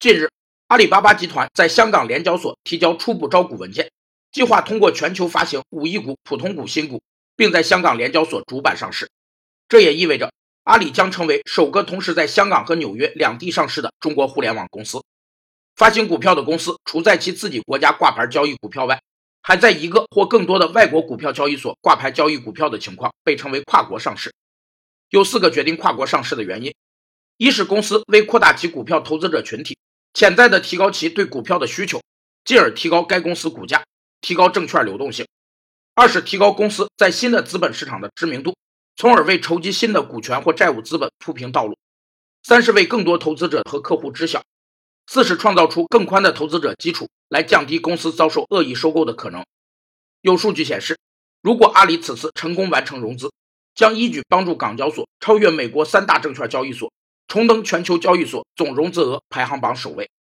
近日，阿里巴巴集团在香港联交所提交初步招股文件，计划通过全球发行五亿股普通股新股，并在香港联交所主板上市。这也意味着阿里将成为首个同时在香港和纽约两地上市的中国互联网公司。发行股票的公司，除在其自己国家挂牌交易股票外，还在一个或更多的外国股票交易所挂牌交易股票的情况，被称为跨国上市。有四个决定跨国上市的原因：一是公司为扩大其股票投资者群体。潜在的提高其对股票的需求，进而提高该公司股价，提高证券流动性；二是提高公司在新的资本市场的知名度，从而为筹集新的股权或债务资本铺平道路；三是为更多投资者和客户知晓；四是创造出更宽的投资者基础，来降低公司遭受恶意收购的可能。有数据显示，如果阿里此次成功完成融资，将一举帮助港交所超越美国三大证券交易所。重登全球交易所总融资额排行榜首位。